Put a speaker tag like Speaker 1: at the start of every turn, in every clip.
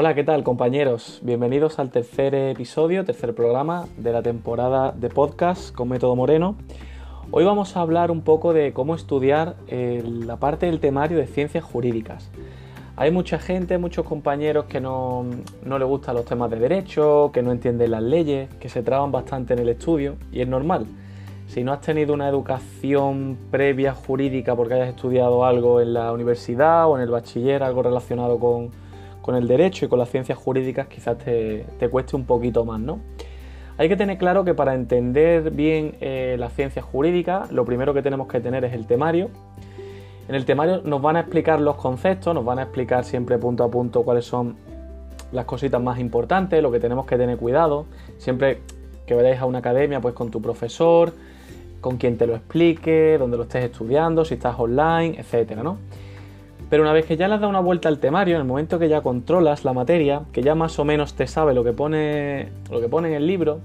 Speaker 1: Hola, ¿qué tal compañeros? Bienvenidos al tercer episodio, tercer programa de la temporada de podcast con Método Moreno. Hoy vamos a hablar un poco de cómo estudiar eh, la parte del temario de ciencias jurídicas. Hay mucha gente, muchos compañeros que no, no les gustan los temas de derecho, que no entienden las leyes, que se traban bastante en el estudio y es normal. Si no has tenido una educación previa jurídica porque hayas estudiado algo en la universidad o en el bachiller, algo relacionado con, con el derecho y con las ciencias jurídicas quizás te, cueste un poquito más, ¿no? Hay que tener claro que para entender bien eh, las ciencias jurídicas, lo primero que tenemos que tener es el temario. En el temario nos van a explicar los conceptos, nos van a explicar siempre punto a punto cuáles son las cositas más importantes, lo que tenemos que tener cuidado. Siempre que vayáis a una academia, pues con tu profesor, con quien te lo explique, donde lo estés estudiando, si estás online, etcétera, ¿no? Pero una vez que ya le has dado una vuelta al temario, en el momento que ya controlas la materia, que ya más o menos te sabe lo que pone, lo que en el libro,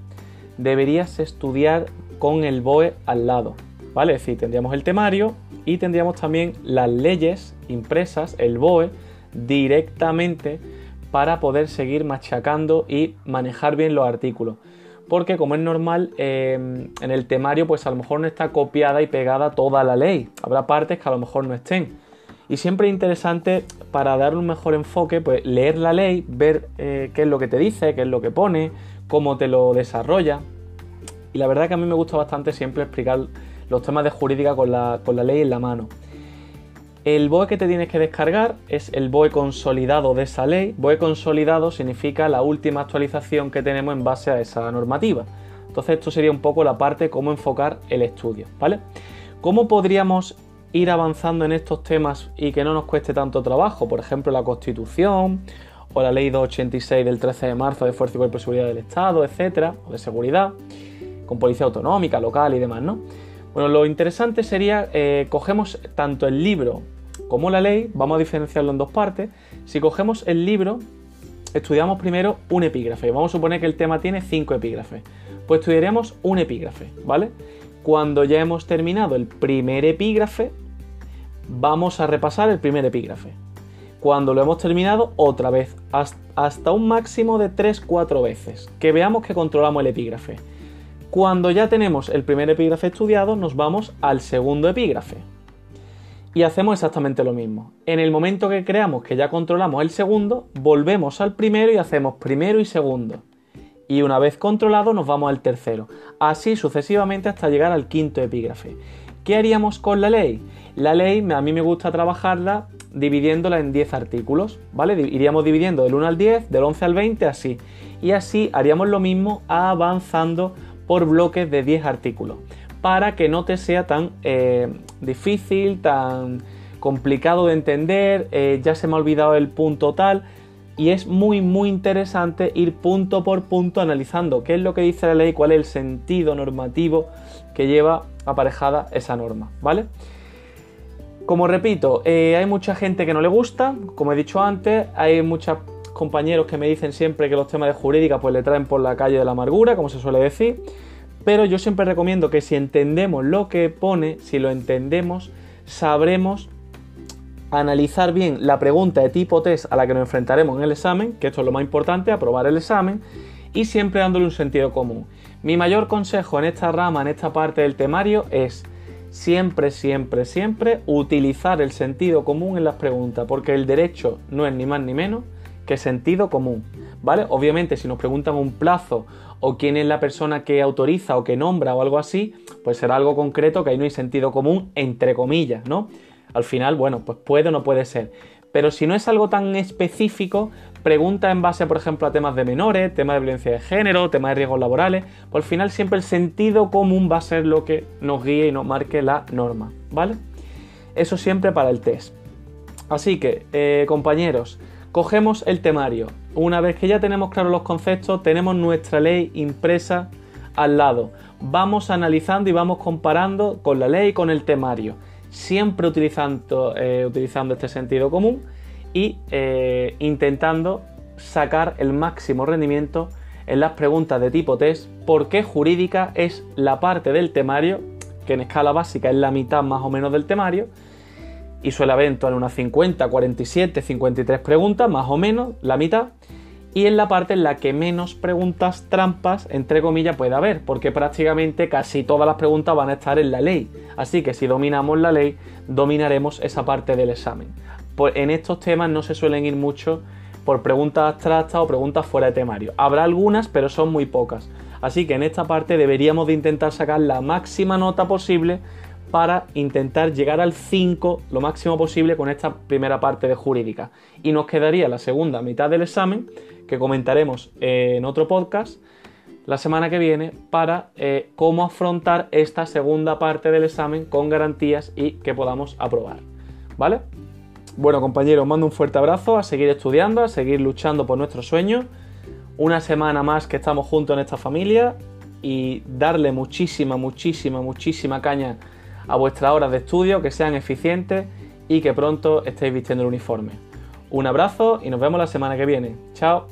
Speaker 1: deberías estudiar con el BOE al lado. ¿Vale? Es decir, tendríamos el temario y tendríamos también las leyes impresas, el BOE, directamente para poder seguir machacando y manejar bien los artículos. Porque como es normal, eh, en el temario pues a lo mejor no está copiada y pegada toda la ley. Habrá partes que a lo mejor no estén. Y siempre es interesante para dar un mejor enfoque, pues leer la ley, ver eh, qué es lo que te dice, qué es lo que pone, cómo te lo desarrolla. Y la verdad que a mí me gusta bastante siempre explicar los temas de jurídica con la, con la ley en la mano. El BOE que te tienes que descargar es el BOE consolidado de esa ley. BOE consolidado significa la última actualización que tenemos en base a esa normativa. Entonces esto sería un poco la parte cómo enfocar el estudio, ¿vale? ¿Cómo podríamos ir avanzando en estos temas y que no nos cueste tanto trabajo, por ejemplo la Constitución o la Ley 286 del 13 de marzo de Fuerza y Cuerpo de Seguridad del Estado, etcétera, o de seguridad, con policía autonómica, local y demás, ¿no? Bueno, lo interesante sería, eh, cogemos tanto el libro como la ley, vamos a diferenciarlo en dos partes. Si cogemos el libro, estudiamos primero un epígrafe. Vamos a suponer que el tema tiene cinco epígrafes. Pues estudiaremos un epígrafe, ¿vale? Cuando ya hemos terminado el primer epígrafe, vamos a repasar el primer epígrafe. Cuando lo hemos terminado, otra vez, hasta un máximo de 3-4 veces, que veamos que controlamos el epígrafe. Cuando ya tenemos el primer epígrafe estudiado, nos vamos al segundo epígrafe. Y hacemos exactamente lo mismo. En el momento que creamos que ya controlamos el segundo, volvemos al primero y hacemos primero y segundo. Y una vez controlado nos vamos al tercero. Así sucesivamente hasta llegar al quinto epígrafe. ¿Qué haríamos con la ley? La ley a mí me gusta trabajarla dividiéndola en 10 artículos, ¿vale? Iríamos dividiendo del 1 al 10, del 11 al 20, así. Y así haríamos lo mismo avanzando por bloques de 10 artículos, para que no te sea tan eh, difícil, tan complicado de entender, eh, ya se me ha olvidado el punto tal, y es muy muy interesante ir punto por punto analizando qué es lo que dice la ley, cuál es el sentido normativo que lleva aparejada esa norma, ¿vale? Como repito, eh, hay mucha gente que no le gusta, como he dicho antes, hay muchos compañeros que me dicen siempre que los temas de jurídica pues le traen por la calle de la amargura, como se suele decir, pero yo siempre recomiendo que si entendemos lo que pone, si lo entendemos, sabremos analizar bien la pregunta de tipo test a la que nos enfrentaremos en el examen, que esto es lo más importante, aprobar el examen, y siempre dándole un sentido común. Mi mayor consejo en esta rama, en esta parte del temario, es siempre, siempre, siempre utilizar el sentido común en las preguntas, porque el derecho no es ni más ni menos que sentido común, ¿vale? Obviamente, si nos preguntan un plazo o quién es la persona que autoriza o que nombra o algo así, pues será algo concreto que ahí no hay sentido común, entre comillas, ¿no? Al final, bueno, pues puede o no puede ser. Pero si no es algo tan específico, pregunta en base, por ejemplo, a temas de menores, temas de violencia de género, temas de riesgos laborales, pues al final siempre el sentido común va a ser lo que nos guíe y nos marque la norma, ¿vale? Eso siempre para el test. Así que, eh, compañeros, cogemos el temario. Una vez que ya tenemos claros los conceptos, tenemos nuestra ley impresa al lado. Vamos analizando y vamos comparando con la ley y con el temario siempre utilizando, eh, utilizando este sentido común y eh, intentando sacar el máximo rendimiento en las preguntas de tipo test, porque jurídica es la parte del temario, que en escala básica es la mitad más o menos del temario, y suele haber en unas 50, 47, 53 preguntas, más o menos, la mitad. Y en la parte en la que menos preguntas trampas, entre comillas, puede haber, porque prácticamente casi todas las preguntas van a estar en la ley. Así que si dominamos la ley, dominaremos esa parte del examen. Pues en estos temas no se suelen ir mucho por preguntas abstractas o preguntas fuera de temario. Habrá algunas, pero son muy pocas. Así que en esta parte deberíamos de intentar sacar la máxima nota posible para intentar llegar al 5 lo máximo posible con esta primera parte de jurídica. Y nos quedaría la segunda mitad del examen, que comentaremos en otro podcast la semana que viene, para eh, cómo afrontar esta segunda parte del examen con garantías y que podamos aprobar. ¿Vale? Bueno compañeros, mando un fuerte abrazo, a seguir estudiando, a seguir luchando por nuestros sueños. Una semana más que estamos juntos en esta familia y darle muchísima, muchísima, muchísima caña a vuestras horas de estudio, que sean eficientes y que pronto estéis vistiendo el uniforme. Un abrazo y nos vemos la semana que viene. Chao.